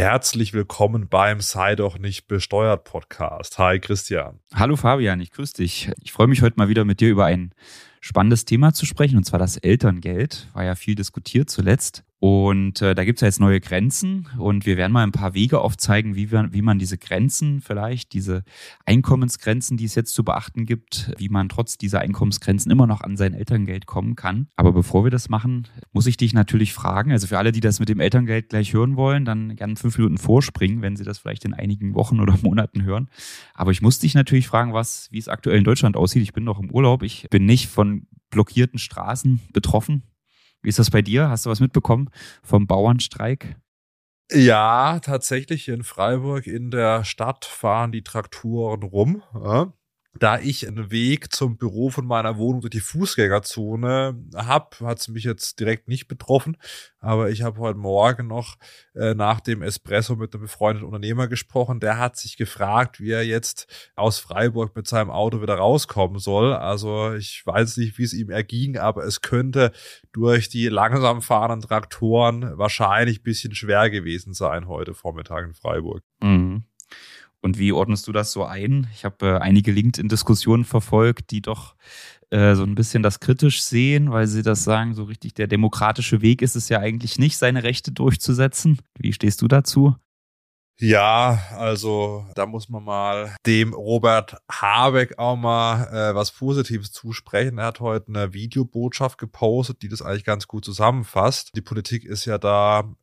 Herzlich willkommen beim Sei doch nicht besteuert Podcast. Hi Christian. Hallo Fabian, ich grüße dich. Ich freue mich heute mal wieder mit dir über ein spannendes Thema zu sprechen, und zwar das Elterngeld. War ja viel diskutiert zuletzt. Und äh, da gibt es ja jetzt neue Grenzen und wir werden mal ein paar Wege aufzeigen, wie, wir, wie man diese Grenzen vielleicht, diese Einkommensgrenzen, die es jetzt zu beachten gibt, wie man trotz dieser Einkommensgrenzen immer noch an sein Elterngeld kommen kann. Aber bevor wir das machen, muss ich dich natürlich fragen, also für alle, die das mit dem Elterngeld gleich hören wollen, dann gerne fünf Minuten vorspringen, wenn sie das vielleicht in einigen Wochen oder Monaten hören. Aber ich muss dich natürlich fragen, was, wie es aktuell in Deutschland aussieht. Ich bin noch im Urlaub, ich bin nicht von blockierten Straßen betroffen. Wie ist das bei dir? Hast du was mitbekommen vom Bauernstreik? Ja, tatsächlich in Freiburg in der Stadt fahren die Traktoren rum. Ja da ich einen Weg zum Büro von meiner Wohnung durch die Fußgängerzone habe, hat es mich jetzt direkt nicht betroffen. Aber ich habe heute Morgen noch äh, nach dem Espresso mit einem befreundeten Unternehmer gesprochen. Der hat sich gefragt, wie er jetzt aus Freiburg mit seinem Auto wieder rauskommen soll. Also ich weiß nicht, wie es ihm erging, aber es könnte durch die langsam fahrenden Traktoren wahrscheinlich bisschen schwer gewesen sein heute Vormittag in Freiburg. Mhm. Und wie ordnest du das so ein? Ich habe äh, einige LinkedIn-Diskussionen verfolgt, die doch äh, so ein bisschen das kritisch sehen, weil sie das sagen, so richtig der demokratische Weg ist es ja eigentlich nicht, seine Rechte durchzusetzen. Wie stehst du dazu? Ja, also da muss man mal dem Robert Habeck auch mal äh, was Positives zusprechen. Er hat heute eine Videobotschaft gepostet, die das eigentlich ganz gut zusammenfasst. Die Politik ist ja da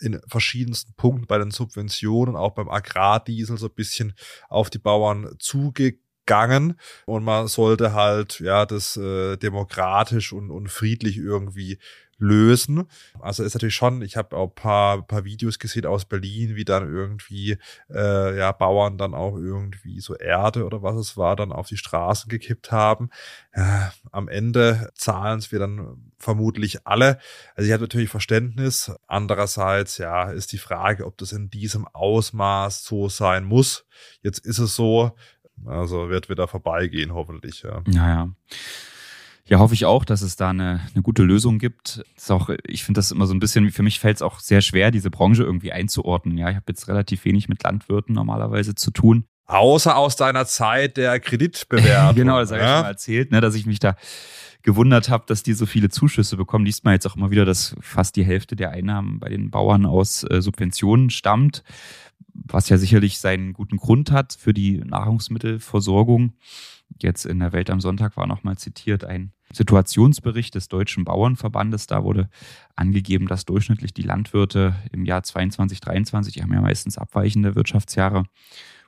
in verschiedensten Punkten bei den Subventionen, auch beim Agrardiesel so ein bisschen auf die Bauern zugegangen. Und man sollte halt ja das äh, demokratisch und, und friedlich irgendwie lösen. Also ist natürlich schon, ich habe auch paar, paar Videos gesehen aus Berlin, wie dann irgendwie äh, ja Bauern dann auch irgendwie so Erde oder was es war, dann auf die Straßen gekippt haben. Ja, am Ende zahlen es wir dann vermutlich alle. Also ich habe natürlich Verständnis. Andererseits, ja, ist die Frage, ob das in diesem Ausmaß so sein muss. Jetzt ist es so, also wird wieder vorbeigehen, hoffentlich. Ja. Naja. Ja, hoffe ich auch, dass es da eine, eine gute Lösung gibt. ist auch, ich finde das immer so ein bisschen, für mich fällt es auch sehr schwer, diese Branche irgendwie einzuordnen. Ja, ich habe jetzt relativ wenig mit Landwirten normalerweise zu tun. Außer aus deiner Zeit der Kreditbewertung. genau, das habe ja? ich schon mal erzählt, ne, dass ich mich da gewundert habe, dass die so viele Zuschüsse bekommen. Liest man jetzt auch immer wieder, dass fast die Hälfte der Einnahmen bei den Bauern aus äh, Subventionen stammt, was ja sicherlich seinen guten Grund hat für die Nahrungsmittelversorgung. Jetzt in der Welt am Sonntag war nochmal zitiert ein Situationsbericht des Deutschen Bauernverbandes. Da wurde angegeben, dass durchschnittlich die Landwirte im Jahr 22, 23, die haben ja meistens abweichende Wirtschaftsjahre,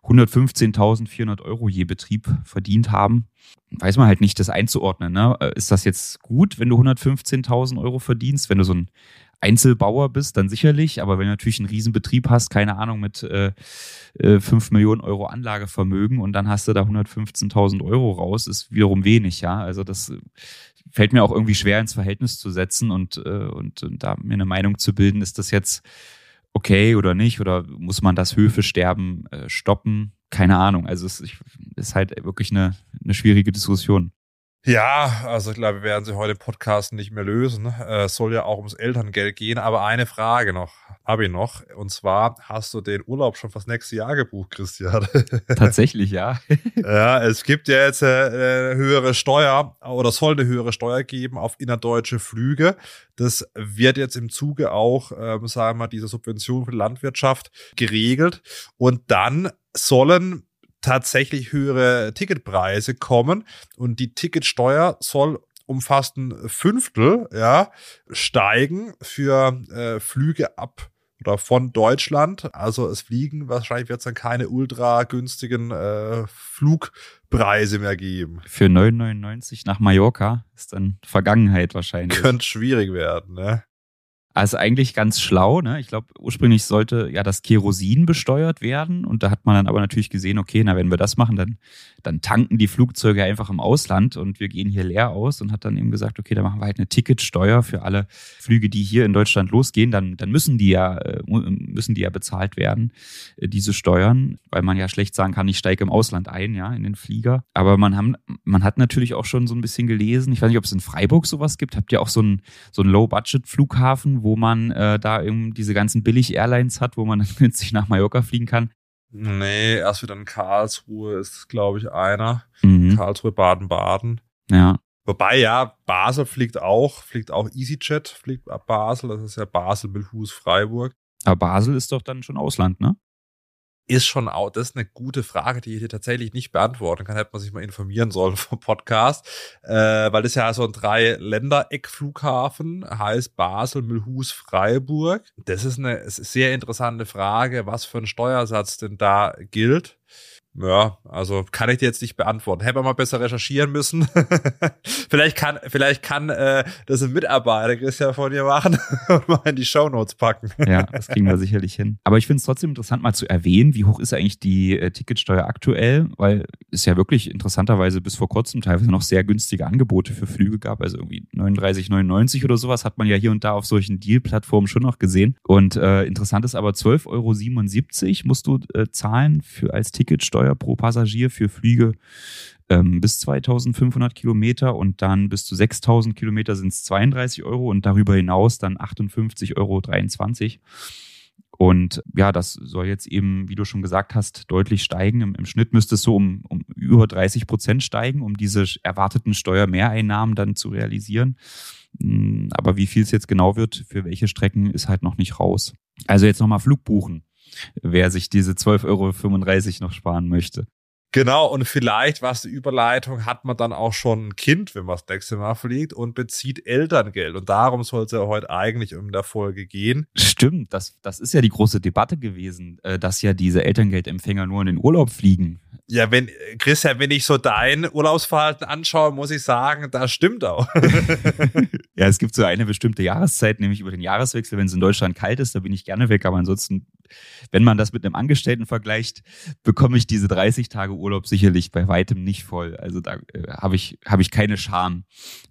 115.400 Euro je Betrieb verdient haben. Weiß man halt nicht, das einzuordnen. Ne? Ist das jetzt gut, wenn du 115.000 Euro verdienst? Wenn du so ein Einzelbauer bist, dann sicherlich, aber wenn du natürlich einen Riesenbetrieb hast, keine Ahnung, mit äh, 5 äh, Millionen Euro Anlagevermögen und dann hast du da 115.000 Euro raus, ist wiederum wenig, ja. Also das fällt mir auch irgendwie schwer ins Verhältnis zu setzen und, äh, und, und da mir eine Meinung zu bilden, ist das jetzt okay oder nicht oder muss man das Höfesterben äh, stoppen? Keine Ahnung. Also es ist halt wirklich eine, eine schwierige Diskussion. Ja, also ich glaube, wir werden sie heute im Podcast nicht mehr lösen. Äh, es soll ja auch ums Elterngeld gehen, aber eine Frage noch, habe ich noch. Und zwar, hast du den Urlaub schon fürs nächste Jahr gebucht, Christian? Tatsächlich, ja. ja, es gibt ja jetzt eine äh, höhere Steuer oder soll eine höhere Steuer geben auf innerdeutsche Flüge. Das wird jetzt im Zuge auch, ähm, sagen wir mal, dieser Subvention für die Landwirtschaft geregelt. Und dann sollen tatsächlich höhere Ticketpreise kommen und die Ticketsteuer soll um fast ein Fünftel ja, steigen für äh, Flüge ab oder von Deutschland. Also es fliegen, wahrscheinlich wird es dann keine ultra günstigen äh, Flugpreise mehr geben. Für 9,99 nach Mallorca ist dann Vergangenheit wahrscheinlich. Könnte schwierig werden, ne? Also eigentlich ganz schlau. Ne? Ich glaube, ursprünglich sollte ja das Kerosin besteuert werden. Und da hat man dann aber natürlich gesehen, okay, na, wenn wir das machen, dann, dann tanken die Flugzeuge einfach im Ausland und wir gehen hier leer aus und hat dann eben gesagt, okay, da machen wir halt eine Ticketsteuer für alle Flüge, die hier in Deutschland losgehen. Dann, dann müssen die ja, äh, müssen die ja bezahlt werden, äh, diese Steuern, weil man ja schlecht sagen kann, ich steige im Ausland ein, ja, in den Flieger. Aber man, haben, man hat natürlich auch schon so ein bisschen gelesen, ich weiß nicht, ob es in Freiburg sowas gibt. Habt ihr auch so einen, so einen Low-Budget-Flughafen, Wo man äh, da eben diese ganzen Billig-Airlines hat, wo man dann günstig nach Mallorca fliegen kann? Nee, erst wieder in Karlsruhe ist, glaube ich, einer. Mhm. Karlsruhe, Baden-Baden. Ja. Wobei, ja, Basel fliegt auch, fliegt auch EasyJet, fliegt ab Basel, das ist ja Basel, Bilhus, Freiburg. Aber Basel ist doch dann schon Ausland, ne? Ist schon auch, das ist eine gute Frage, die ich dir tatsächlich nicht beantworten kann. Hätte man sich mal informieren sollen vom Podcast. Äh, weil das ja so ein Drei-Länder-Eckflughafen heißt Basel, Mühlhus, Freiburg. Das ist eine sehr interessante Frage, was für ein Steuersatz denn da gilt. Ja, also kann ich dir jetzt nicht beantworten. Hätte man mal besser recherchieren müssen. vielleicht kann, vielleicht kann äh, das ein Mitarbeiter Christian von dir machen und mal in die Shownotes packen. ja, das kriegen wir sicherlich hin. Aber ich finde es trotzdem interessant, mal zu erwähnen, wie hoch ist eigentlich die äh, Ticketsteuer aktuell, weil es ja wirklich interessanterweise bis vor kurzem teilweise noch sehr günstige Angebote für Flüge gab. Also irgendwie 39,99 oder sowas hat man ja hier und da auf solchen Deal-Plattformen schon noch gesehen. Und äh, interessant ist aber 12,77 Euro musst du äh, zahlen für als Ticketsteuer Steuer pro Passagier für Flüge ähm, bis 2500 Kilometer und dann bis zu 6000 Kilometer sind es 32 Euro und darüber hinaus dann 58,23 Euro. Und ja, das soll jetzt eben, wie du schon gesagt hast, deutlich steigen. Im, im Schnitt müsste es so um, um über 30 Prozent steigen, um diese erwarteten Steuermehreinnahmen dann zu realisieren. Hm, aber wie viel es jetzt genau wird, für welche Strecken, ist halt noch nicht raus. Also jetzt nochmal Flug buchen wer sich diese 12,35 Euro noch sparen möchte. Genau, und vielleicht, was die Überleitung, hat man dann auch schon ein Kind, wenn man das nächste Mal fliegt und bezieht Elterngeld. Und darum soll es ja heute eigentlich in der Folge gehen. Stimmt, das, das ist ja die große Debatte gewesen, äh, dass ja diese Elterngeldempfänger nur in den Urlaub fliegen. Ja, wenn, Christian, wenn ich so dein Urlaubsverhalten anschaue, muss ich sagen, das stimmt auch. ja, es gibt so eine bestimmte Jahreszeit, nämlich über den Jahreswechsel, wenn es in Deutschland kalt ist, da bin ich gerne weg. Aber ansonsten, wenn man das mit einem Angestellten vergleicht, bekomme ich diese 30 Tage Urlaub sicherlich bei weitem nicht voll. Also da äh, habe ich, habe ich keine Scham,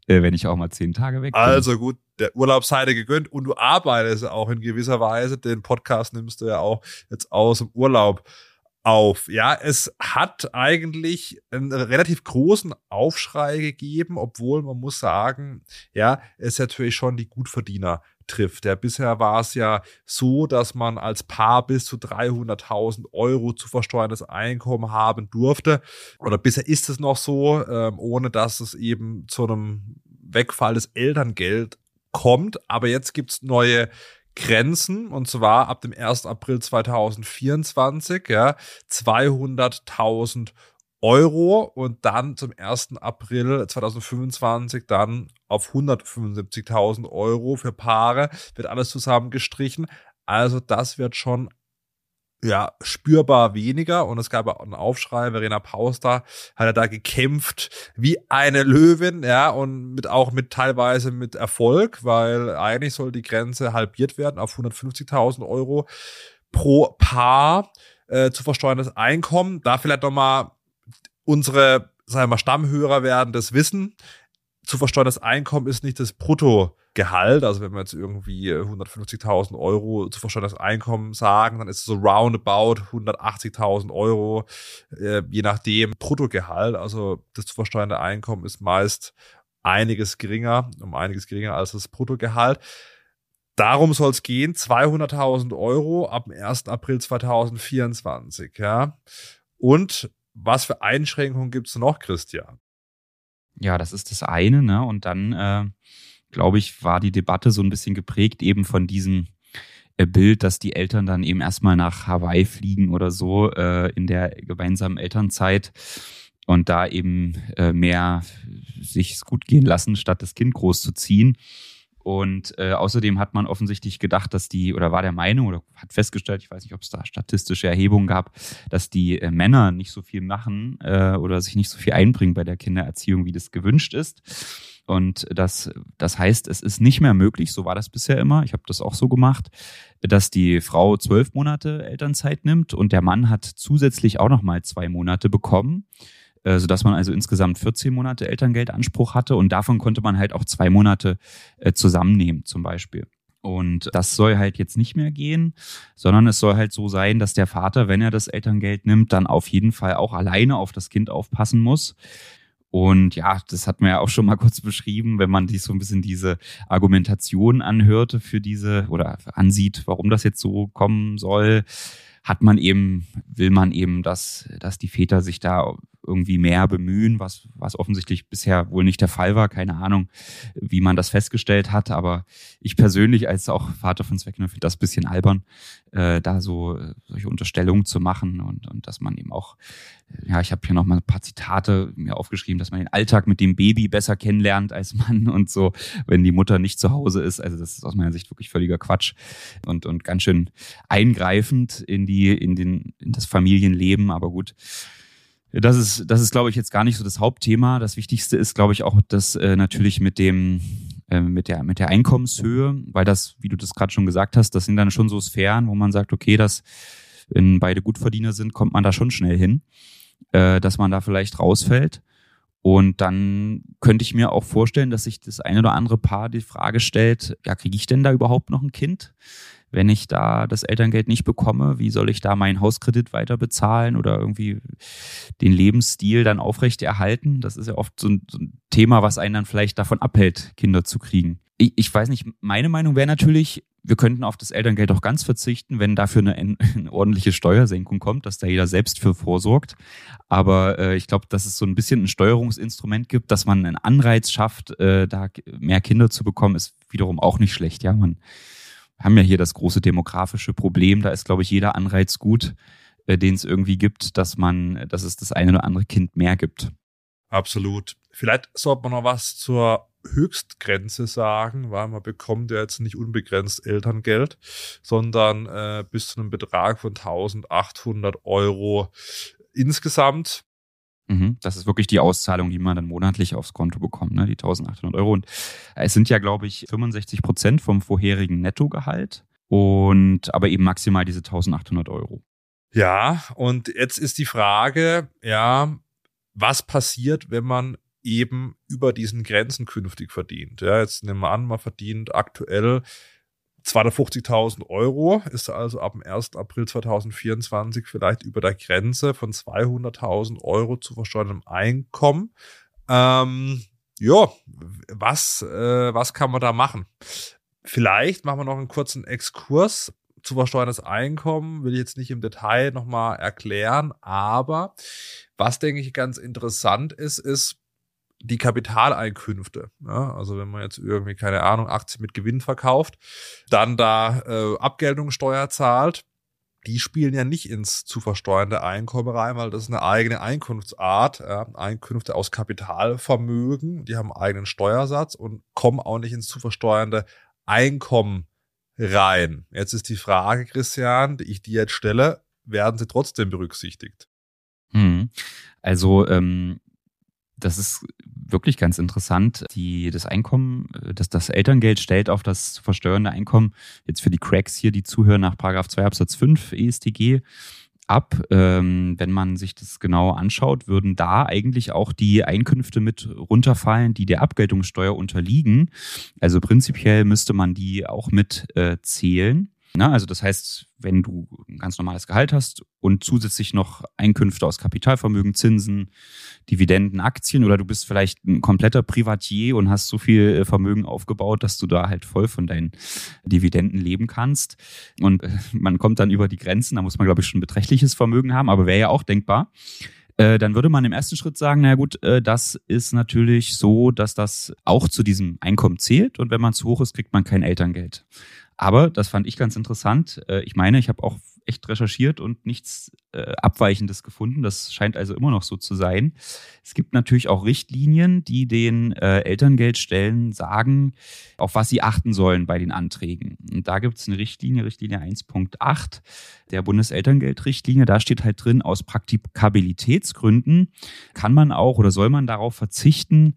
äh, wenn ich auch mal zehn Tage weg bin. Also gut, der Urlaubsseite gegönnt und du arbeitest auch in gewisser Weise. Den Podcast nimmst du ja auch jetzt aus dem Urlaub auf. Ja, es hat eigentlich einen relativ großen Aufschrei gegeben, obwohl man muss sagen, ja, es natürlich schon die Gutverdiener trifft. Ja, bisher war es ja so, dass man als Paar bis zu 300.000 Euro zu versteuerndes Einkommen haben durfte. Oder bisher ist es noch so, ähm, ohne dass es eben zu einem Wegfall des Elterngeld kommt. Aber jetzt gibt's neue Grenzen und zwar ab dem 1. April 2024, ja, 200.000 Euro und dann zum 1. April 2025 dann auf 175.000 Euro für Paare, wird alles zusammengestrichen. Also das wird schon ja, spürbar weniger und es gab auch einen Aufschrei. Verena Pauster hat er da gekämpft wie eine Löwin, ja, und mit auch mit teilweise mit Erfolg, weil eigentlich soll die Grenze halbiert werden auf 150.000 Euro pro Paar äh, zu versteuerndes Einkommen. Da vielleicht nochmal unsere, sagen wir mal, Stammhörer werden das wissen. Zu versteuerndes Einkommen ist nicht das Brutto Gehalt, also wenn wir jetzt irgendwie 150.000 Euro zu versteuerndes Einkommen sagen, dann ist es so roundabout 180.000 Euro, äh, je nachdem Bruttogehalt. Also das zu versteuernde Einkommen ist meist einiges geringer, um einiges geringer als das Bruttogehalt. Darum soll es gehen, 200.000 Euro ab dem 1. April 2024, ja. Und was für Einschränkungen gibt es noch, Christian? Ja, das ist das eine, ne? Und dann äh, glaube ich, war die Debatte so ein bisschen geprägt eben von diesem äh, Bild, dass die Eltern dann eben erstmal nach Hawaii fliegen oder so äh, in der gemeinsamen Elternzeit und da eben äh, mehr sich gut gehen lassen, statt das Kind großzuziehen. Und äh, außerdem hat man offensichtlich gedacht, dass die, oder war der Meinung, oder hat festgestellt, ich weiß nicht, ob es da statistische Erhebungen gab, dass die äh, Männer nicht so viel machen äh, oder sich nicht so viel einbringen bei der Kindererziehung, wie das gewünscht ist. Und das, das heißt, es ist nicht mehr möglich, so war das bisher immer, ich habe das auch so gemacht, dass die Frau zwölf Monate Elternzeit nimmt und der Mann hat zusätzlich auch nochmal zwei Monate bekommen, äh, sodass man also insgesamt 14 Monate Elterngeldanspruch hatte und davon konnte man halt auch zwei Monate äh, zusammennehmen zum Beispiel. Und das soll halt jetzt nicht mehr gehen, sondern es soll halt so sein, dass der Vater, wenn er das Elterngeld nimmt, dann auf jeden Fall auch alleine auf das Kind aufpassen muss Und ja, das hat man ja auch schon mal kurz beschrieben, wenn man sich so ein bisschen diese Argumentation anhörte für diese oder ansieht, warum das jetzt so kommen soll, hat man eben, will man eben, dass, dass die Väter sich da irgendwie mehr bemühen, was, was offensichtlich bisher wohl nicht der Fall war. Keine Ahnung, wie man das festgestellt hat. Aber ich persönlich als auch Vater von Zweckner finde das ein bisschen albern, äh, da so solche Unterstellungen zu machen und, und dass man eben auch, äh, ja, ich habe hier noch mal ein paar Zitate mir aufgeschrieben, dass man den Alltag mit dem Baby besser kennenlernt als Mann und so, wenn die Mutter nicht zu Hause ist. Also das ist aus meiner Sicht wirklich völliger Quatsch und, und ganz schön eingreifend in die, in den, in das Familienleben. Aber gut, das ist, das ist, glaube ich, jetzt gar nicht so das Hauptthema. Das Wichtigste ist, glaube ich, auch das äh, natürlich mit dem, äh, mit der, mit der Einkommenshöhe, weil das, wie du das gerade schon gesagt hast, das sind dann schon so Sphären, wo man sagt, okay, das, wenn beide Gutverdiener sind, kommt man da schon schnell hin, äh, dass man da vielleicht rausfällt. Und dann könnte ich mir auch vorstellen, dass sich das eine oder andere Paar die Frage stellt, ja, kriege ich denn da überhaupt noch ein Kind? Wenn ich da das Elterngeld nicht bekomme, wie soll ich da meinen Hauskredit weiter bezahlen oder irgendwie den Lebensstil dann aufrechterhalten? Das ist ja oft so ein, so ein Thema, was einen dann vielleicht davon abhält, Kinder zu kriegen. Ich, ich weiß nicht, meine Meinung wäre natürlich, wir könnten auf das Elterngeld auch ganz verzichten, wenn dafür eine, eine, ordentliche Steuersenkung kommt, dass da jeder selbst für vorsorgt. Aber äh, ich glaube, dass es so ein bisschen ein Steuerungsinstrument gibt, dass man einen Anreiz schafft, äh, da mehr Kinder zu bekommen, ist wiederum auch nicht schlecht. Ja, man haben ja hier das große demografische Problem. Da ist, glaube ich, jeder Anreiz gut, äh, den es irgendwie gibt, dass man, dass es das eine oder andere Kind mehr gibt. Absolut. Vielleicht sollte man noch was zur Höchstgrenze sagen, weil man bekommt ja jetzt nicht unbegrenzt Elterngeld, sondern äh, bis zu einem Betrag von 1800 Euro insgesamt. Mhm, das ist wirklich die Auszahlung, die man dann monatlich aufs Konto bekommt, ne? die 1800 Euro. Und es sind ja, glaube ich, 65 Prozent vom vorherigen Nettogehalt und aber eben maximal diese 1800 Euro. Ja, und jetzt ist die Frage, ja, was passiert, wenn man eben über diesen Grenzen künftig verdient? Ja, jetzt nehmen wir an, man verdient aktuell 250.000 Euro ist also ab dem 1. April 2024 vielleicht über der Grenze von 200.000 Euro zu versteuerndem Einkommen. Ähm, ja, was, äh, was kann man da machen? Vielleicht machen wir noch einen kurzen Exkurs zu versteuerndes Einkommen, will ich jetzt nicht im Detail nochmal erklären, aber was denke ich ganz interessant ist, ist, die Kapitaleinkünfte. Ja, also wenn man jetzt irgendwie, keine Ahnung, Aktien mit Gewinn verkauft, dann da äh, Abgeltungssteuer zahlt, die spielen ja nicht ins zu versteuernde Einkommen rein, weil das ist eine eigene Einkunftsart. Ja, Einkünfte aus Kapitalvermögen, die haben einen eigenen Steuersatz und kommen auch nicht ins zu versteuernde Einkommen rein. Jetzt ist die Frage, Christian, die ich dir jetzt stelle, werden sie trotzdem berücksichtigt? Hm. Also ähm, das ist wirklich ganz interessant. Die, das Einkommen, das, das Elterngeld stellt auf das versteuernde Einkommen jetzt für die Cracks hier, die zuhören nach Paragraph 2 Absatz 5 ESTG ab. Ähm, wenn man sich das genau anschaut, würden da eigentlich auch die Einkünfte mit runterfallen, die der Abgeltungssteuer unterliegen. Also prinzipiell müsste man die auch mit äh, zählen. Na, also das heißt, wenn du ein ganz normales Gehalt hast und zusätzlich noch Einkünfte aus Kapitalvermögen, Zinsen, Dividenden, Aktien oder du bist vielleicht ein kompletter Privatier und hast so viel äh, Vermögen aufgebaut, dass du da halt voll von deinen Dividenden leben kannst. Und äh, man kommt dann über die Grenzen, da muss man, glaube ich, schon beträchtliches Vermögen haben, aber wäre ja auch denkbar äh, dann würde man im ersten Schritt sagen, na gut, das ist natürlich so, dass das auch zu diesem Einkommen zählt und wenn man zu hoch ist, kriegt man kein Elterngeld. Aber das fand ich ganz interessant. Äh, ich meine, ich habe auch echt recherchiert und nichts äh, Abweichendes gefunden. Das scheint also immer noch so zu sein. Es gibt natürlich auch Richtlinien, die den äh, Elterngeldstellen sagen, auf was sie achten sollen bei den Anträgen. Und da gibt es eine Richtlinie, Richtlinie 1.8 der Bundeselterngeldrichtlinie. Da steht halt drin, aus Praktikabilitätsgründen kann man auch oder soll man darauf verzichten,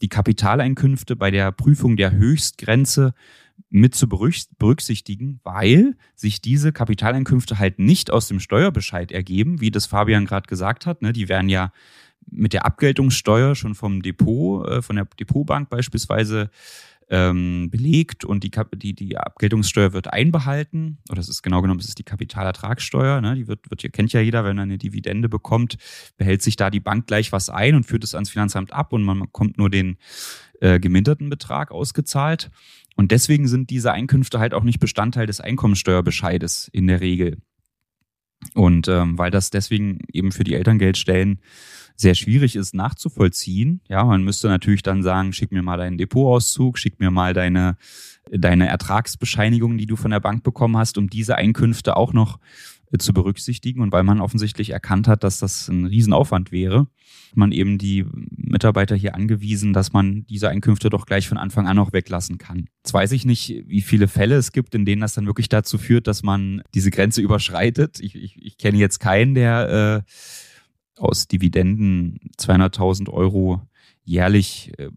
die Kapitaleinkünfte bei der Prüfung der Höchstgrenze mit zu berücksichtigen, weil sich diese Kapitaleinkünfte halt nicht aus dem Steuerbescheid ergeben, wie das Fabian gerade gesagt hat. Ne? Die werden ja mit der Abgeltungssteuer schon vom Depot, äh, von der Depotbank beispielsweise ähm, belegt und die, die, die Abgeltungssteuer wird einbehalten. Oder es ist genau genommen, es ist die Kapitalertragssteuer. Ne? Die wird, wird, kennt ja jeder, wenn er eine Dividende bekommt, behält sich da die Bank gleich was ein und führt es ans Finanzamt ab und man bekommt nur den äh, geminderten Betrag ausgezahlt. Und deswegen sind diese Einkünfte halt auch nicht Bestandteil des Einkommensteuerbescheides in der Regel. Und ähm, weil das deswegen eben für die Elterngeldstellen sehr schwierig ist nachzuvollziehen. Ja, man müsste natürlich dann sagen, schick mir mal deinen Depotauszug, schick mir mal deine, deine Ertragsbescheinigung, die du von der Bank bekommen hast, um diese Einkünfte auch noch zu berücksichtigen. Und weil man offensichtlich erkannt hat, dass das ein Riesenaufwand wäre, man eben die Mitarbeiter hier angewiesen, dass man diese Einkünfte doch gleich von Anfang an auch weglassen kann. Jetzt weiß ich nicht, wie viele Fälle es gibt, in denen das dann wirklich dazu führt, dass man diese Grenze überschreitet. Ich, ich, ich kenne jetzt keinen, der äh, aus Dividenden 200.000 Euro jährlich äh,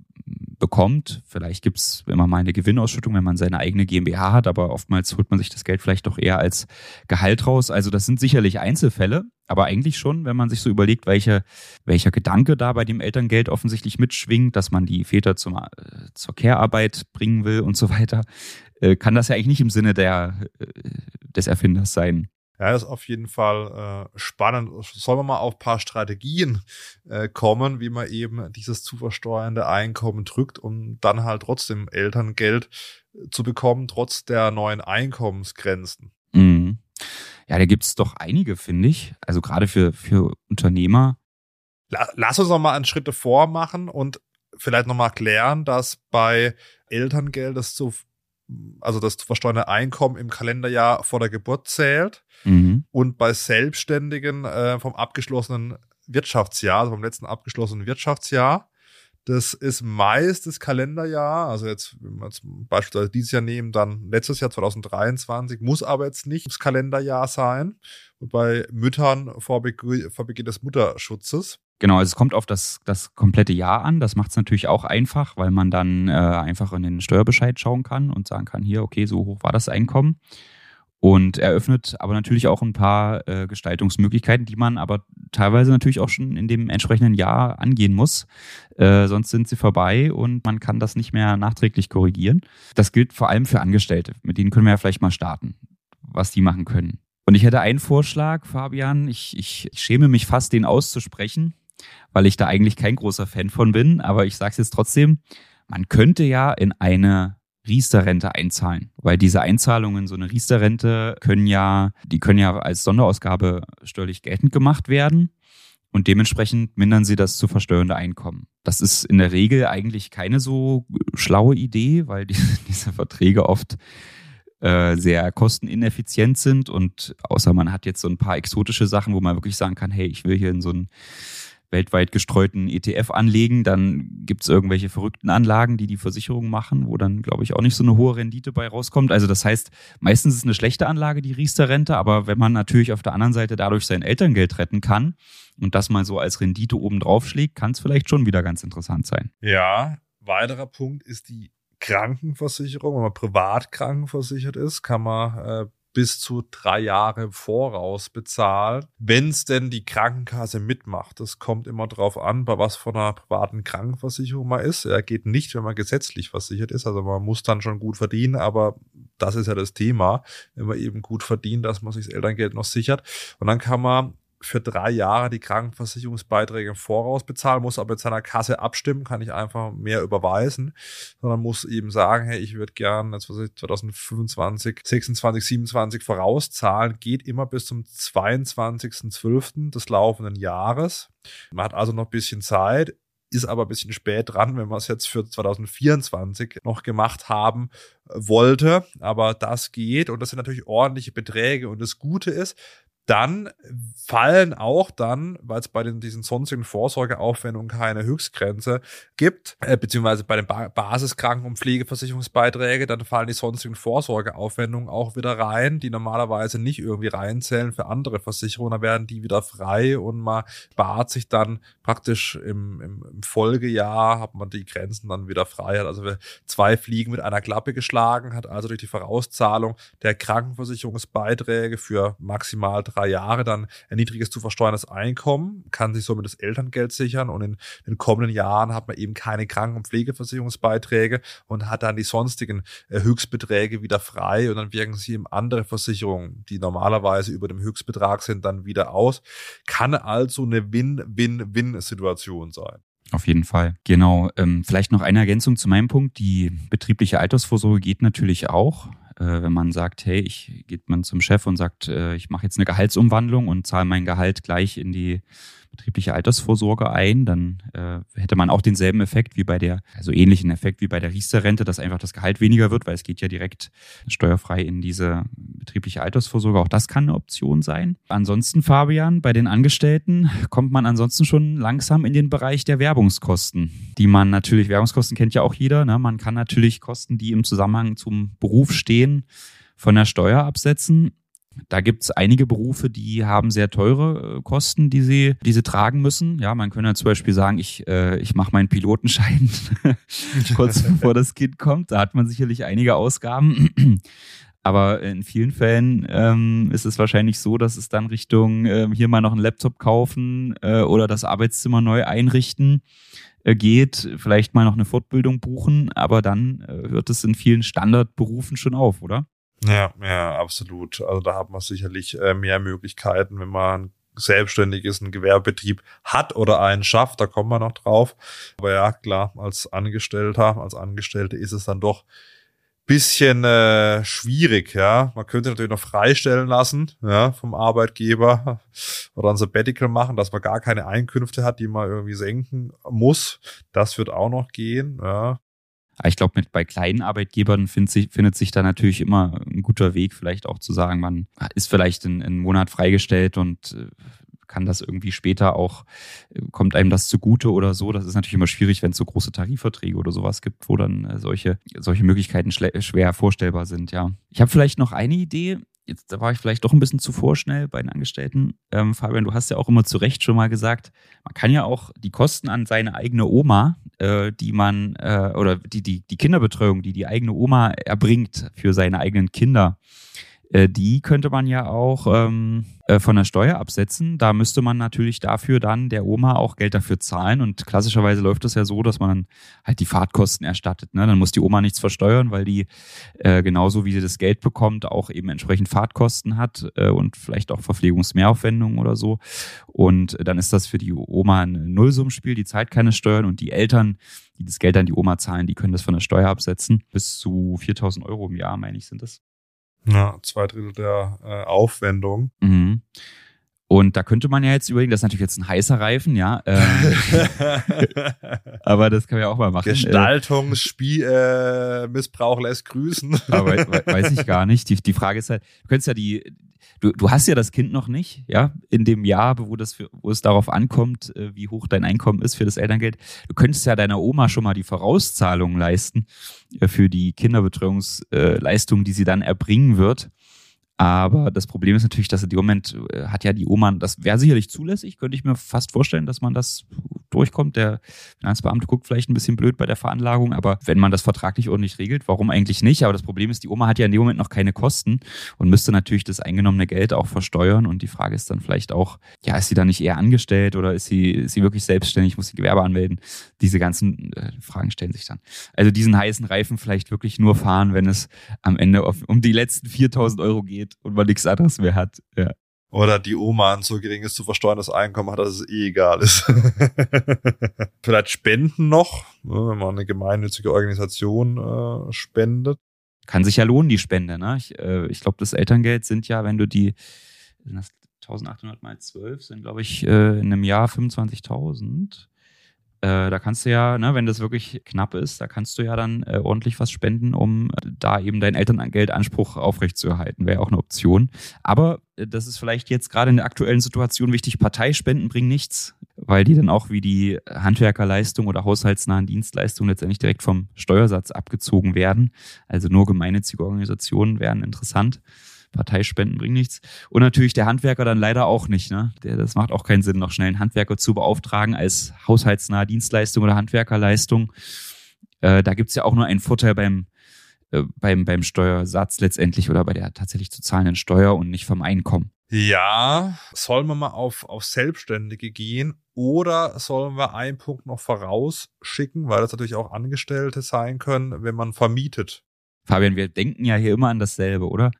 bekommt. Vielleicht gibt es immer mal eine Gewinnausschüttung, wenn man seine eigene GmbH hat, aber oftmals holt man sich das Geld vielleicht doch eher als Gehalt raus. Also das sind sicherlich Einzelfälle, aber eigentlich schon, wenn man sich so überlegt, welche, welcher Gedanke da bei dem Elterngeld offensichtlich mitschwingt, dass man die Väter zum, äh, zur Care-Arbeit bringen will und so weiter, äh, kann das ja eigentlich nicht im Sinne der, äh, des Erfinders sein. Ja, das ist auf jeden Fall äh, spannend. Sollen wir mal auf paar Strategien äh, kommen, wie man eben dieses zu versteuernde Einkommen drückt, um dann halt trotzdem Elterngeld äh, zu bekommen, trotz der neuen Einkommensgrenzen. Mhm. Ja, da gibt's doch einige, finde ich. Also gerade für, für Unternehmer. Lass uns noch mal einen Schritt vormachen und vielleicht noch mal klären, dass bei Elterngeld das zu also das zu versteuernde Einkommen im Kalenderjahr vor der Geburt zählt mhm. und bei Selbstständigen äh, vom abgeschlossenen Wirtschaftsjahr, also vom letzten abgeschlossenen Wirtschaftsjahr. Das ist meist das Kalenderjahr, also jetzt, wenn wir jetzt beispielsweise dieses Jahr nehmen, dann letztes Jahr 2023, muss aber jetzt nicht das Kalenderjahr sein. Und bei Müttern vor, Beginn, vor Beginn des Mutterschutzes. Genau, also es kommt auf das, das komplette Jahr an. Das macht es natürlich auch einfach, weil man dann äh, einfach in den Steuerbescheid schauen kann und sagen kann, hier, okay, so hoch war das Einkommen. Und eröffnet aber natürlich auch ein paar äh, Gestaltungsmöglichkeiten, die man aber teilweise natürlich auch schon in dem entsprechenden Jahr angehen muss. Äh, sonst sind sie vorbei und man kann das nicht mehr nachträglich korrigieren. Das gilt vor allem für Angestellte. Mit denen können wir ja vielleicht mal starten, was die machen können. Und ich hätte einen Vorschlag, Fabian. Ich, ich, ich schäme mich fast, den auszusprechen weil ich da eigentlich kein großer Fan von bin. Aber ich sage es jetzt trotzdem, man könnte ja in eine Riester-Rente einzahlen, weil diese Einzahlungen, so eine Riester-Rente können ja, die können ja als Sonderausgabe steuerlich geltend gemacht werden und dementsprechend mindern sie das zu versteuernde Einkommen. Das ist in der Regel eigentlich keine so schlaue Idee, weil die, diese Verträge oft äh, sehr kostenineffizient sind und außer man hat jetzt so ein paar exotische Sachen, wo man wirklich sagen kann, hey, ich will hier in so ein weltweit gestreuten ETF anlegen, dann gibt es irgendwelche verrückten Anlagen, die die Versicherung machen, wo dann, glaube ich, auch nicht so eine hohe Rendite bei rauskommt. Also das heißt, meistens ist es eine schlechte Anlage, die Riester-Rente, aber wenn man natürlich auf der anderen Seite dadurch sein Elterngeld retten kann und das mal so als Rendite oben drauf schlägt, kann es vielleicht schon wieder ganz interessant sein. Ja, weiterer Punkt ist die Krankenversicherung. Wenn man privat krankenversichert ist, kann man äh, bis zu drei Jahre im Voraus bezahlt, wenn es denn die Krankenkasse mitmacht. Das kommt immer drauf an, bei was von einer privaten Krankenversicherung man ist. Er geht nicht, wenn man gesetzlich versichert ist. Also man muss dann schon gut verdienen, aber das ist ja das Thema, wenn man eben gut verdient, dass man sich das Elterngeld noch sichert. Und dann kann man für drei Jahre die Krankenversicherungsbeiträge im Voraus bezahlen, muss aber mit seiner Kasse abstimmen, kann ich einfach mehr überweisen, sondern muss eben sagen, hey, ich würde gern jetzt was ich, 2025, 26, 27 vorauszahlen, geht immer bis zum 22.12. des laufenden Jahres. Man hat also noch ein bisschen Zeit, ist aber ein bisschen spät dran, wenn man es jetzt für 2024 noch gemacht haben wollte. Aber das geht und das sind natürlich ordentliche Beträge. Und das Gute ist, dann fallen auch dann, weil es bei den, diesen sonstigen Vorsorgeaufwendungen keine Höchstgrenze gibt, äh, beziehungsweise bei den ba Basiskranken- und Pflegeversicherungsbeiträge, dann fallen die sonstigen Vorsorgeaufwendungen auch wieder rein, die normalerweise nicht irgendwie reinzählen für andere Versicherungen, dann werden die wieder frei und man spart sich dann praktisch im, im, im Folgejahr, hat man die Grenzen dann wieder frei, hat also zwei Fliegen mit einer Klappe geschlagen, hat also durch die Vorauszahlung der Krankenversicherungsbeiträge für maximal drei Jahre dann ein niedriges zu versteuerndes Einkommen, kann sich somit das Elterngeld sichern und in den kommenden Jahren hat man eben keine Kranken- und Pflegeversicherungsbeiträge und hat dann die sonstigen äh, Höchstbeträge wieder frei und dann wirken sie eben andere Versicherungen, die normalerweise über dem Höchstbetrag sind, dann wieder aus. Kann also eine Win-Win-Win-Situation sein. Auf jeden Fall. Genau. Ähm, vielleicht noch eine Ergänzung zu meinem Punkt. Die betriebliche Altersvorsorge geht natürlich auch. Äh, wenn man sagt, hey, ich geht man zum Chef und sagt, äh, ich mache jetzt eine Gehaltsumwandlung und zahle mein Gehalt gleich in die betriebliche Altersvorsorge ein, dann äh, hätte man auch denselben Effekt wie bei der, also ähnlichen Effekt wie bei der Riester-Rente, dass einfach das Gehalt weniger wird, weil es geht ja direkt steuerfrei in diese betriebliche Altersvorsorge. Auch das kann eine Option sein. Ansonsten, Fabian, bei den Angestellten kommt man ansonsten schon langsam in den Bereich der Werbungskosten, die man natürlich, Werbungskosten kennt ja auch jeder, ne? man kann natürlich Kosten, die im Zusammenhang zum Beruf stehen, von der Steuer absetzen. Da gibt es einige Berufe, die haben sehr teure äh, Kosten, die sie, die sie tragen müssen. Ja, man könnte zum Beispiel sagen, ich, äh, ich mache meinen Pilotenschein kurz bevor das Kind kommt. Da hat man sicherlich einige Ausgaben. Aber in vielen Fällen ähm, ist es wahrscheinlich so, dass es dann Richtung äh, hier mal noch einen Laptop kaufen äh, oder das Arbeitszimmer neu einrichten äh, geht, vielleicht mal noch eine Fortbildung buchen, aber dann äh, hört es in vielen Standardberufen schon auf, oder? Ja, ja, absolut. Also da hat man sicherlich äh, mehr Möglichkeiten, wenn man selbstständig ist, einen Gewerbebetrieb hat oder einen schafft, da kommen wir noch drauf. Aber ja, klar, als Angestellter, als Angestellte ist es dann doch bisschen äh, schwierig, ja. Man könnte natürlich noch freistellen lassen, ja, vom Arbeitgeber oder ein Sabbatical machen, dass man gar keine Einkünfte hat, die man irgendwie senken muss. Das wird auch noch gehen, ja. Ich glaube, mit bei kleinen Arbeitgebern findet sich, findet sich da natürlich immer ein guter Weg, vielleicht auch zu sagen, man ist vielleicht in, in Monat freigestellt und äh, kann das irgendwie später auch, äh, kommt einem das zugute oder so. Das ist natürlich immer schwierig, wenn es so große Tarifverträge oder sowas gibt, wo dann äh, solche, solche Möglichkeiten schwer vorstellbar sind, ja. Ich habe vielleicht noch eine Idee, jetzt da war ich vielleicht doch ein bisschen zu vorschnell bei den Angestellten. Ähm, Fabian, du hast ja auch immer zu Recht schon mal gesagt, man kann ja auch die Kosten an seine eigene Oma, äh, die man, äh, oder die, die, die Kinderbetreuung, die die eigene Oma erbringt für seine eigenen Kinder, die könnte man ja auch ähm, äh, von der Steuer absetzen. Da müsste man natürlich dafür dann der Oma auch Geld dafür zahlen. Und klassischerweise läuft das ja so, dass man halt die Fahrtkosten erstattet. Ne? Dann muss die Oma nichts versteuern, weil die äh, genauso wie sie das Geld bekommt, auch eben entsprechend Fahrtkosten hat äh, und vielleicht auch Verpflegungsmehraufwendungen oder so. Und dann ist das für die Oma ein Nullsummspiel, die zahlt keine Steuern und die Eltern, die das Geld an die Oma zahlen, die können das von der Steuer absetzen. Bis zu 4000 Euro im Jahr, meine ich, sind das. Ja, zwei Drittel der äh, Aufwendung. Mhm. Und da könnte man ja jetzt überlegen, das ist natürlich jetzt ein heißer Reifen, ja. Ähm, aber das kann man ja auch mal machen. Gestaltungsspielmissbrauch äh, lässt grüßen. aber weiß ich gar nicht. Die, die Frage ist halt, du könntest ja die, du, du hast ja das Kind noch nicht, ja, in dem Jahr, wo, das für, wo es darauf ankommt, äh, wie hoch dein Einkommen ist für das Elterngeld. Du könntest ja deiner Oma schon mal die Vorauszahlung leisten äh, für die Kinderbetreuungsleistung, die sie dann erbringen wird. Aber das Problem ist natürlich, dass in dem Moment hat ja die Oma, das wäre sicherlich zulässig, könnte ich mir fast vorstellen, dass man das durchkommt. Der Finanzbeamte guckt vielleicht ein bisschen blöd bei der Veranlagung, aber wenn man das vertraglich ordentlich regelt, warum eigentlich nicht? Aber das Problem ist, die Oma hat ja in dem Moment noch keine Kosten und müsste natürlich das eingenommene Geld auch versteuern. Und die Frage ist dann vielleicht auch, ja, ist sie dann nicht eher angestellt oder ist sie, ist sie wirklich selbstständig, muss sie Gewerbe anmelden? Diese ganzen äh, Fragen stellen sich dann. Also diesen heißen Reifen vielleicht wirklich nur fahren, wenn es am Ende auf, um die letzten 4000 Euro geht und man nichts anderes mehr hat. Ja. Oder die Oma ein so geringes zu versteuerndes Einkommen hat, dass es eh egal ist. Vielleicht Spenden noch, ne, wenn man eine gemeinnützige Organisation äh, spendet. Kann sich ja lohnen, die Spende. Ne? Ich, äh, ich glaube, das Elterngeld sind ja, wenn du die, 1800 mal 12 sind, glaube ich, äh, in einem Jahr 25.000. Äh, da kannst du ja, ne, wenn das wirklich knapp ist, da kannst du ja dann äh, ordentlich was spenden, um äh, da eben deinen Elterngeldanspruch aufrechtzuerhalten. Wäre auch eine Option. Aber äh, das ist vielleicht jetzt gerade in der aktuellen Situation wichtig. Parteispenden bringen nichts, weil die dann auch wie die Handwerkerleistung oder haushaltsnahen Dienstleistungen letztendlich direkt vom Steuersatz abgezogen werden. Also nur gemeinnützige Organisationen wären interessant. Parteispenden bringen nichts. Und natürlich der Handwerker dann leider auch nicht. Ne? Der, das macht auch keinen Sinn, noch schnell einen Handwerker zu beauftragen als haushaltsnahe Dienstleistung oder Handwerkerleistung. Äh, da gibt's ja auch nur einen Vorteil beim, äh, beim, beim Steuersatz letztendlich oder bei der tatsächlich zu zahlenden Steuer und nicht vom Einkommen. Ja, sollen wir mal auf, auf Selbstständige gehen oder sollen wir einen Punkt noch vorausschicken, weil das natürlich auch Angestellte sein können, wenn man vermietet? Fabian, wir denken ja hier immer an dasselbe, oder?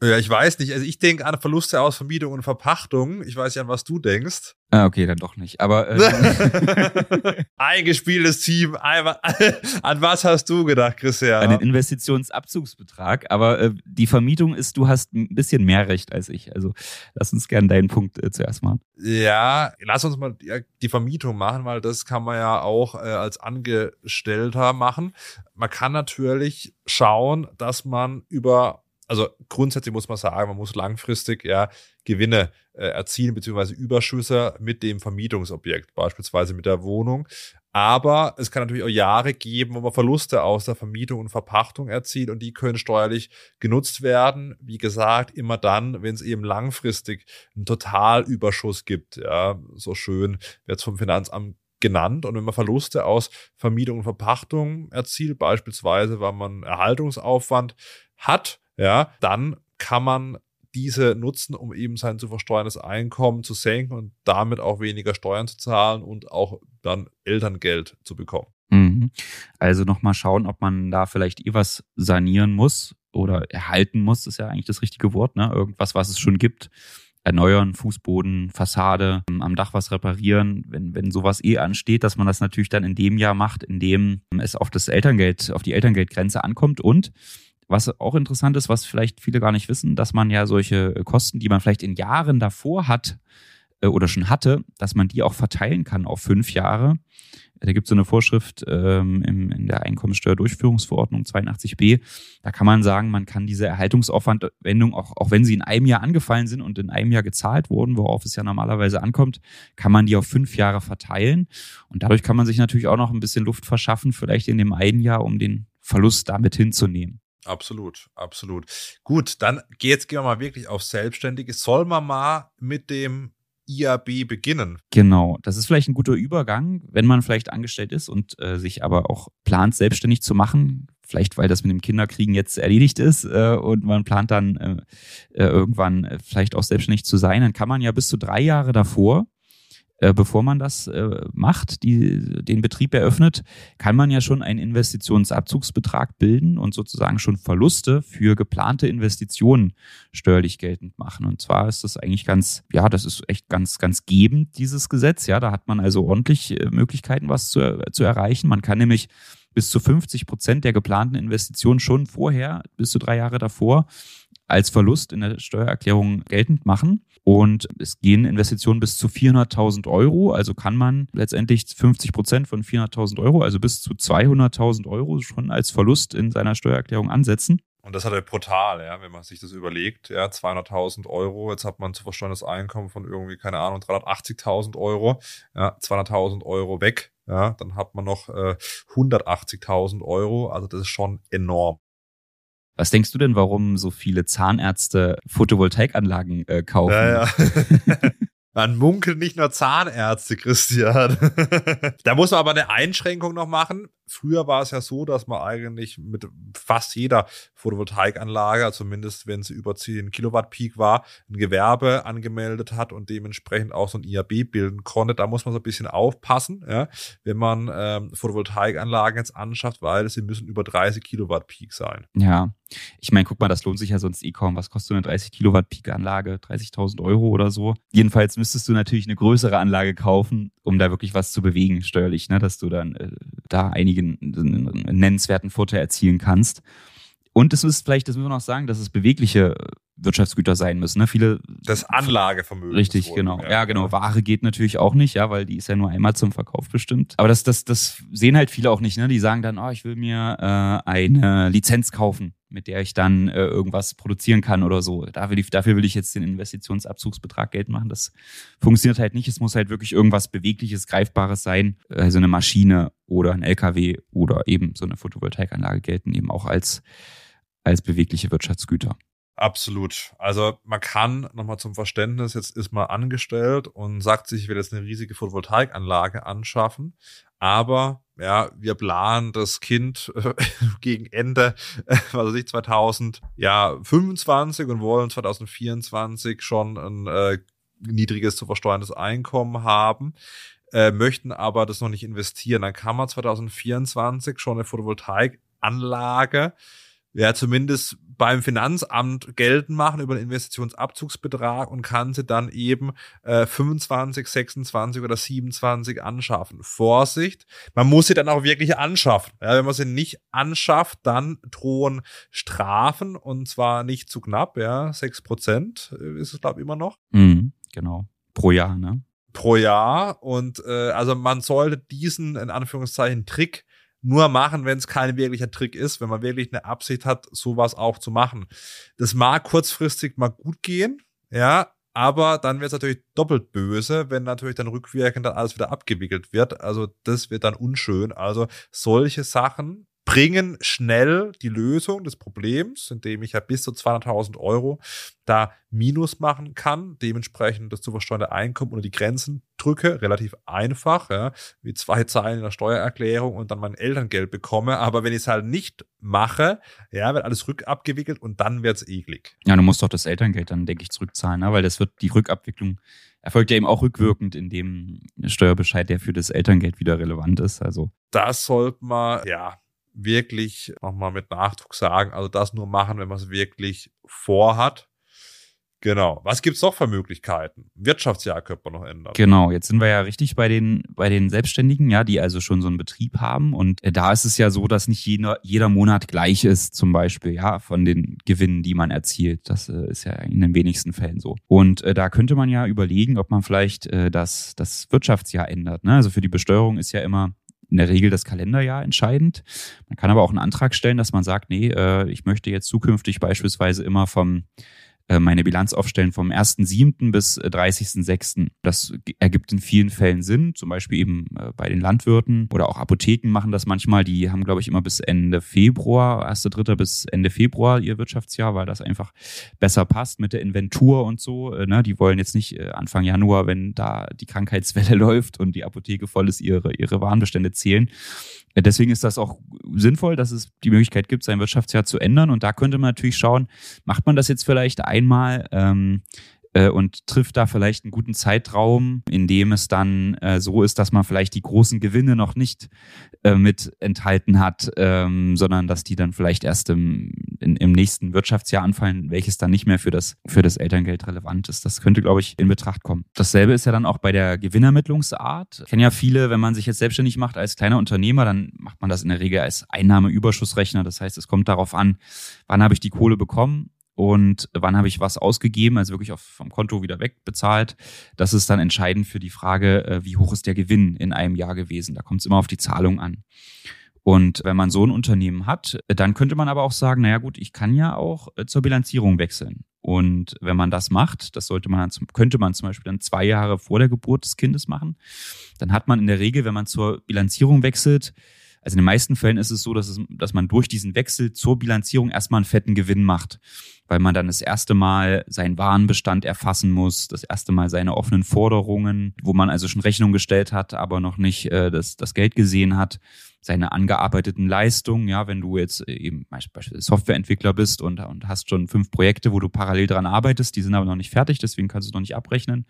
Ja, ich weiß nicht. Also ich denke an Verluste aus Vermietung und Verpachtung. Ich weiß ja, an was du denkst. Ah, okay, dann doch nicht. Aber äh, eingespieltes Team. an was hast du gedacht, Christian? An den Investitionsabzugsbetrag. Aber äh, die Vermietung ist, du hast ein bisschen mehr Recht als ich. Also lass uns gerne deinen Punkt äh, zuerst machen. Ja, lass uns mal die, die Vermietung machen, weil das kann man ja auch äh, als Angestellter machen. Man kann natürlich schauen, dass man über also grundsätzlich muss man sagen, man muss langfristig ja Gewinne äh, erzielen, beziehungsweise Überschüsse mit dem Vermietungsobjekt, beispielsweise mit der Wohnung. Aber es kann natürlich auch Jahre geben, wo man Verluste aus der Vermietung und Verpachtung erzielt und die können steuerlich genutzt werden. Wie gesagt, immer dann, wenn es eben langfristig einen Totalüberschuss gibt. Ja, so schön wird es vom Finanzamt genannt. Und wenn man Verluste aus Vermietung und Verpachtung erzielt, beispielsweise, weil man Erhaltungsaufwand hat, ja, dann kann man diese nutzen, um eben sein zu versteuerndes Einkommen zu senken und damit auch weniger Steuern zu zahlen und auch dann Elterngeld zu bekommen. Mhm. Also nochmal schauen, ob man da vielleicht eh was sanieren muss oder erhalten muss, ist ja eigentlich das richtige Wort, ne? Irgendwas, was es schon gibt. Erneuern, Fußboden, Fassade, am Dach was reparieren, wenn, wenn sowas eh ansteht, dass man das natürlich dann in dem Jahr macht, in dem es auf das Elterngeld, auf die Elterngeldgrenze ankommt und was auch interessant ist, was vielleicht viele gar nicht wissen, dass man ja solche Kosten, die man vielleicht in Jahren davor hat äh, oder schon hatte, dass man die auch verteilen kann auf fünf Jahre. Da gibt es so eine Vorschrift ähm, im, in der Einkommensteuerdurchführungsverordnung 82b. Da kann man sagen, man kann diese Erhaltungsaufwandwendung, auch, auch wenn sie in einem Jahr angefallen sind und in einem Jahr gezahlt wurden, worauf es ja normalerweise ankommt, kann man die auf fünf Jahre verteilen. Und dadurch kann man sich natürlich auch noch ein bisschen Luft verschaffen, vielleicht in dem einen Jahr, um den Verlust damit hinzunehmen. Absolut, absolut. Gut, dann jetzt gehen wir mal wirklich auf Selbstständige. Soll man mal mit dem IAB beginnen? Genau, das ist vielleicht ein guter Übergang, wenn man vielleicht angestellt ist und äh, sich aber auch plant, selbstständig zu machen. Vielleicht, weil das mit dem Kinderkriegen jetzt erledigt ist äh, und man plant dann äh, äh irgendwann äh, vielleicht auch selbstständig zu sein, dann kann man ja bis zu drei Jahre davor äh, bevor man das äh, macht, die, den Betrieb eröffnet, kann man ja schon einen Investitionsabzugsbetrag bilden und sozusagen schon Verluste für geplante Investitionen steuerlich geltend machen. Und zwar ist das eigentlich ganz, ja, das ist echt ganz, ganz gebend, dieses Gesetz. Ja, da hat man also ordentlich äh, Möglichkeiten, was zu, zu erreichen. Man kann nämlich bis zu 50 Prozent der geplanten Investitionen schon vorher, bis zu drei Jahre davor, als Verlust in der Steuererklärung geltend machen. Und es gehen Investitionen bis zu 400.000 Euro. Also kann man letztendlich 50 Prozent von 400.000 Euro, also bis zu 200.000 Euro schon als Verlust in seiner Steuererklärung ansetzen. Und das hat er brutal, ja, wenn man sich das überlegt. Ja, 200.000 Euro, jetzt hat man zu versteuerndes Einkommen von irgendwie, keine Ahnung, 380.000 Euro. Ja, 200.000 Euro weg. Ja, dann hat man noch äh, 180.000 Euro. Also das ist schon enorm. Was denkst du denn, warum so viele Zahnärzte Photovoltaikanlagen äh, kaufen? Ja, ja. Man munkelt nicht nur Zahnärzte, Christian. da muss man aber eine Einschränkung noch machen. Früher war es ja so, dass man eigentlich mit fast jeder Photovoltaikanlage, zumindest wenn sie über 10 Kilowatt Peak war, ein Gewerbe angemeldet hat und dementsprechend auch so ein IAB bilden konnte. Da muss man so ein bisschen aufpassen, ja, wenn man ähm, Photovoltaikanlagen jetzt anschafft, weil sie müssen über 30 Kilowatt Peak sein. Ja, ich meine, guck mal, das lohnt sich ja sonst eh kaum. Was kostet eine 30 Kilowatt Peak Anlage? 30.000 Euro oder so. Jedenfalls müsstest du natürlich eine größere Anlage kaufen, um da wirklich was zu bewegen steuerlich, ne? dass du dann äh, da einigen nennenswerten Vorteil erzielen kannst. Und es ist vielleicht, das müssen wir noch sagen, dass es bewegliche Wirtschaftsgüter sein müssen. Ne? Viele das Anlagevermögen. Richtig, genau. Ja, genau. Ware geht natürlich auch nicht, ja, weil die ist ja nur einmal zum Verkauf bestimmt. Aber das, das, das sehen halt viele auch nicht. Ne? Die sagen dann, oh, ich will mir äh, eine Lizenz kaufen, mit der ich dann äh, irgendwas produzieren kann oder so. Da will ich, dafür will ich jetzt den Investitionsabzugsbetrag Geld machen. Das funktioniert halt nicht. Es muss halt wirklich irgendwas Bewegliches, Greifbares sein. Also eine Maschine oder ein LKW oder eben so eine Photovoltaikanlage gelten eben auch als, als bewegliche Wirtschaftsgüter. Absolut. Also man kann nochmal zum Verständnis, jetzt ist man angestellt und sagt sich, ich will jetzt eine riesige Photovoltaikanlage anschaffen, aber ja, wir planen das Kind äh, gegen Ende, äh, was weiß ich, 2025 und wollen 2024 schon ein äh, niedriges zu versteuerndes Einkommen haben, äh, möchten aber das noch nicht investieren. Dann kann man 2024 schon eine Photovoltaikanlage ja zumindest beim Finanzamt geltend machen über den Investitionsabzugsbetrag und kann sie dann eben äh, 25, 26 oder 27 anschaffen. Vorsicht, man muss sie dann auch wirklich anschaffen. Ja, wenn man sie nicht anschafft, dann drohen Strafen und zwar nicht zu knapp, ja, 6 Prozent ist es glaube ich immer noch. Mhm, genau, pro Jahr, ne? Pro Jahr und äh, also man sollte diesen in Anführungszeichen Trick nur machen, wenn es kein wirklicher Trick ist, wenn man wirklich eine Absicht hat, sowas auch zu machen. Das mag kurzfristig mal gut gehen, ja, aber dann wird es natürlich doppelt böse, wenn natürlich dann rückwirkend dann alles wieder abgewickelt wird. Also das wird dann unschön. Also solche Sachen bringen schnell die Lösung des Problems, indem ich ja bis zu 200.000 Euro da Minus machen kann, dementsprechend das zu versteuernde Einkommen unter die Grenzen drücke, relativ einfach, ja, wie zwei Zeilen in der Steuererklärung und dann mein Elterngeld bekomme. Aber wenn ich es halt nicht mache, ja, wird alles rückabgewickelt und dann wird es eklig. Ja, du musst doch das Elterngeld dann, denke ich, zurückzahlen, ne? weil das wird, die Rückabwicklung erfolgt ja eben auch rückwirkend in dem Steuerbescheid, der für das Elterngeld wieder relevant ist. Also. Das sollte man, ja, wirklich nochmal mit Nachdruck sagen. Also das nur machen, wenn man es wirklich vorhat. Genau. Was gibt's noch für Möglichkeiten? Wirtschaftsjahr könnte man noch ändern. Genau. Jetzt sind wir ja richtig bei den, bei den Selbstständigen, ja, die also schon so einen Betrieb haben. Und äh, da ist es ja so, dass nicht jeder, jeder Monat gleich ist, zum Beispiel, ja, von den Gewinnen, die man erzielt. Das äh, ist ja in den wenigsten Fällen so. Und äh, da könnte man ja überlegen, ob man vielleicht äh, das, das Wirtschaftsjahr ändert. Ne? Also für die Besteuerung ist ja immer in der Regel das Kalenderjahr entscheidend. Man kann aber auch einen Antrag stellen, dass man sagt, nee, äh, ich möchte jetzt zukünftig beispielsweise immer vom meine Bilanz aufstellen vom 1.7. bis 30.6. Äh, das ergibt in vielen Fällen Sinn, zum Beispiel eben äh, bei den Landwirten oder auch Apotheken machen das manchmal. Die haben, glaube ich, immer bis Ende Februar, 1.3. bis Ende Februar ihr Wirtschaftsjahr, weil das einfach besser passt mit der Inventur und so. Ne? Die wollen jetzt nicht Anfang Januar, wenn da die Krankheitswelle läuft und die Apotheke voll ist, ihre, ihre Warenbestände zählen. Deswegen ist das auch sinnvoll, dass es die Möglichkeit gibt, sein Wirtschaftsjahr zu ändern. Und da könnte man natürlich schauen, macht man das jetzt vielleicht einmal ähm, äh, und trifft da vielleicht einen guten Zeitraum, in dem es dann äh, so ist, dass man vielleicht die großen Gewinne noch nicht äh, mit enthalten hat, ähm, sondern dass die dann vielleicht erst im, in, im nächsten Wirtschaftsjahr anfallen, welches dann nicht mehr für das, für das Elterngeld relevant ist. Das könnte, glaube ich, in Betracht kommen. Dasselbe ist ja dann auch bei der Gewinnermittlungsart. Kennen ja viele, wenn man sich jetzt selbstständig macht als kleiner Unternehmer, dann macht man das in der Regel als Einnahmeüberschussrechner. Das heißt, es kommt darauf an, wann habe ich die Kohle bekommen und wann habe ich was ausgegeben, also wirklich auf, vom Konto wieder wegbezahlt. Das ist dann entscheidend für die Frage, äh, wie hoch ist der Gewinn in einem Jahr gewesen. Da kommt es immer auf die Zahlung an. Und wenn man so ein Unternehmen hat, dann könnte man aber auch sagen, naja gut, ich kann ja auch äh, zur Bilanzierung wechseln. Und wenn man das macht, das sollte man könnte man zum Beispiel dann zwei Jahre vor der Geburt des Kindes machen, dann hat man in der Regel, wenn man zur Bilanzierung wechselt, also in den meisten Fällen ist es so, dass, es, dass man durch diesen Wechsel zur Bilanzierung erstmal einen fetten Gewinn macht, weil man dann das erste Mal seinen Warenbestand erfassen muss, das erste Mal seine offenen Forderungen, wo man also schon Rechnung gestellt hat, aber noch nicht äh, das, das Geld gesehen hat, seine angearbeiteten Leistungen, ja, wenn du jetzt eben beispielsweise Softwareentwickler bist und, und hast schon fünf Projekte, wo du parallel dran arbeitest, die sind aber noch nicht fertig, deswegen kannst du noch nicht abrechnen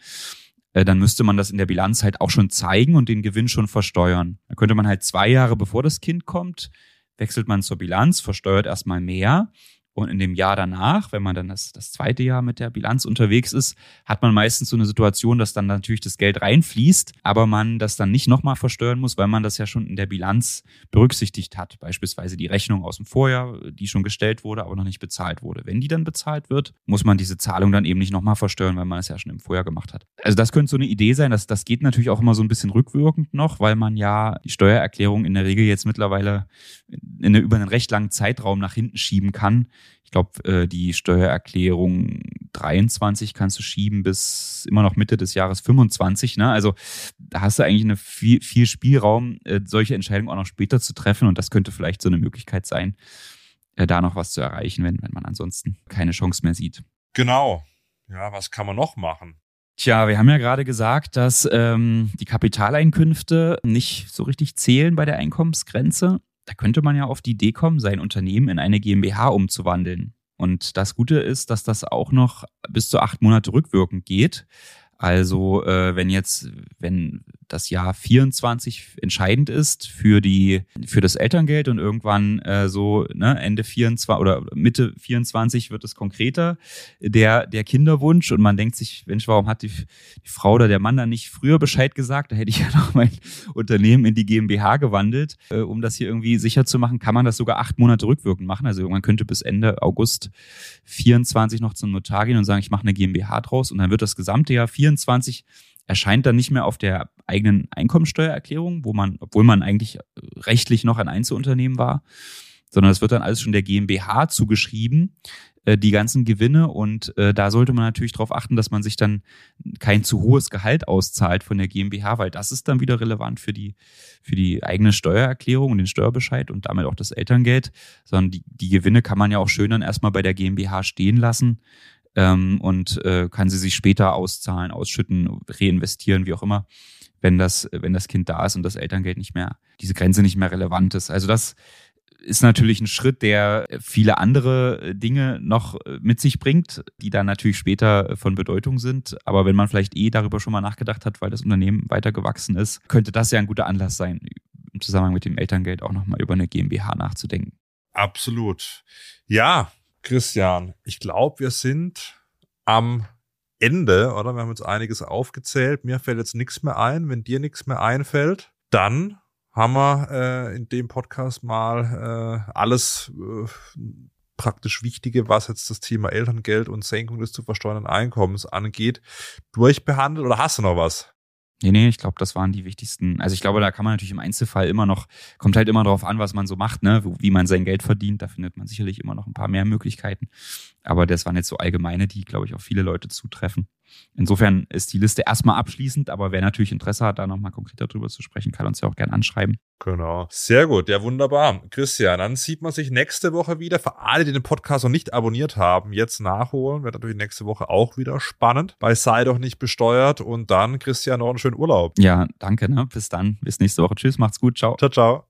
äh, dann müsste man das in der Bilanz halt auch schon zeigen und den Gewinn schon versteuern. Da könnte man halt zwei Jahre bevor das Kind kommt, wechselt man zur Bilanz, versteuert erstmal mehr und in dem Jahr danach, wenn man dann das, das zweite Jahr mit der Bilanz unterwegs ist, hat man meistens so eine Situation, dass dann natürlich das Geld reinfließt, aber man das dann nicht nochmal versteuern muss, weil man das ja schon in der Bilanz berücksichtigt hat. Beispielsweise die Rechnung aus dem Vorjahr, die schon gestellt wurde, aber noch nicht bezahlt wurde. Wenn die dann bezahlt wird, muss man diese Zahlung dann eben nicht nochmal versteuern, weil man es ja schon im Vorjahr gemacht hat. Also das könnte so eine Idee sein. dass das geht natürlich auch immer so ein bisschen rückwirkend noch, weil man ja die Steuererklärung in der Regel jetzt mittlerweile in eine, über einen recht langen Zeitraum nach hinten schieben kann ich glaube, äh, die Steuererklärung 23 kannst du schieben bis immer noch Mitte des Jahres 25. Ne? Also da hast du eigentlich eine viel, viel Spielraum, äh, solche Entscheidungen auch noch später zu treffen. Und das könnte vielleicht so eine Möglichkeit sein, äh, da noch was zu erreichen, wenn, wenn man ansonsten keine Chance mehr sieht. Genau. Ja, was kann man noch machen? Tja, wir haben ja gerade gesagt, dass ähm, die Kapitaleinkünfte nicht so richtig zählen bei der Einkommensgrenze. Da könnte man ja auf die Idee kommen, sein Unternehmen in eine GmbH umzuwandeln. Und das Gute ist, dass das auch noch bis zu acht Monate rückwirkend geht. Also äh, wenn jetzt, wenn das Jahr 24 entscheidend ist für die für das Elterngeld und irgendwann äh, so ne, Ende 24 oder Mitte 24 wird es konkreter der der Kinderwunsch. Und man denkt sich Mensch warum hat die, die Frau oder der Mann dann nicht früher Bescheid gesagt? Da hätte ich ja noch mein Unternehmen in die GmbH gewandelt. Äh, um das hier irgendwie sicher zu machen kann man das sogar acht Monate rückwirkend machen. Also man könnte bis Ende August 24 noch zum Notar gehen und sagen ich mache eine GmbH draus. Und dann wird das gesamte Jahr 24 erscheint dann nicht mehr auf der eigenen Einkommensteuererklärung, wo man, obwohl man eigentlich rechtlich noch ein Einzelunternehmen war, sondern es wird dann alles schon der GmbH zugeschrieben, äh, die ganzen Gewinne. Und äh, da sollte man natürlich darauf achten, dass man sich dann kein zu hohes Gehalt auszahlt von der GmbH, weil das ist dann wieder relevant für die, für die eigene Steuererklärung und den Steuerbescheid und damit auch das Elterngeld, sondern die, die Gewinne kann man ja auch schön dann erstmal bei der GmbH stehen lassen ähm, und äh, kann sie sich später auszahlen, ausschütten, reinvestieren, wie auch immer, wenn das, wenn das Kind da ist und das Elterngeld nicht mehr, diese Grenze nicht mehr relevant ist. Also das ist natürlich ein Schritt, der viele andere Dinge noch mit sich bringt, die dann natürlich später von Bedeutung sind. Aber wenn man vielleicht eh darüber schon mal nachgedacht hat, weil das Unternehmen weiter gewachsen ist, könnte das ja ein guter Anlass sein, im Zusammenhang mit dem Elterngeld auch nochmal über eine GmbH nachzudenken. Absolut. Ja, Christian, ich glaube, wir sind am Ende, oder? Wir haben jetzt einiges aufgezählt. Mir fällt jetzt nichts mehr ein. Wenn dir nichts mehr einfällt, dann haben wir äh, in dem Podcast mal äh, alles äh, praktisch Wichtige, was jetzt das Thema Elterngeld und Senkung des zu versteuernden Einkommens angeht, durchbehandelt. Oder hast du noch was? Nee, nee, ich glaube, das waren die wichtigsten. Also ich glaube, da kann man natürlich im Einzelfall immer noch, kommt halt immer darauf an, was man so macht, ne, wie man sein Geld verdient. Da findet man sicherlich immer noch ein paar mehr Möglichkeiten. Aber das waren jetzt so allgemeine, die, glaube ich, auf viele Leute zutreffen. Insofern ist die Liste erstmal abschließend, aber wer natürlich Interesse hat, da nochmal konkreter drüber zu sprechen, kann uns ja auch gerne anschreiben. Genau. Sehr gut. Ja, wunderbar. Christian, dann sieht man sich nächste Woche wieder. Für alle, die den Podcast noch nicht abonniert haben, jetzt nachholen. Wird natürlich nächste Woche auch wieder spannend. Bei Sei doch nicht besteuert. Und dann, Christian, noch einen schönen Urlaub. Ja, danke. Ne? Bis dann. Bis nächste Woche. Tschüss. Macht's gut. Ciao. Ciao, ciao.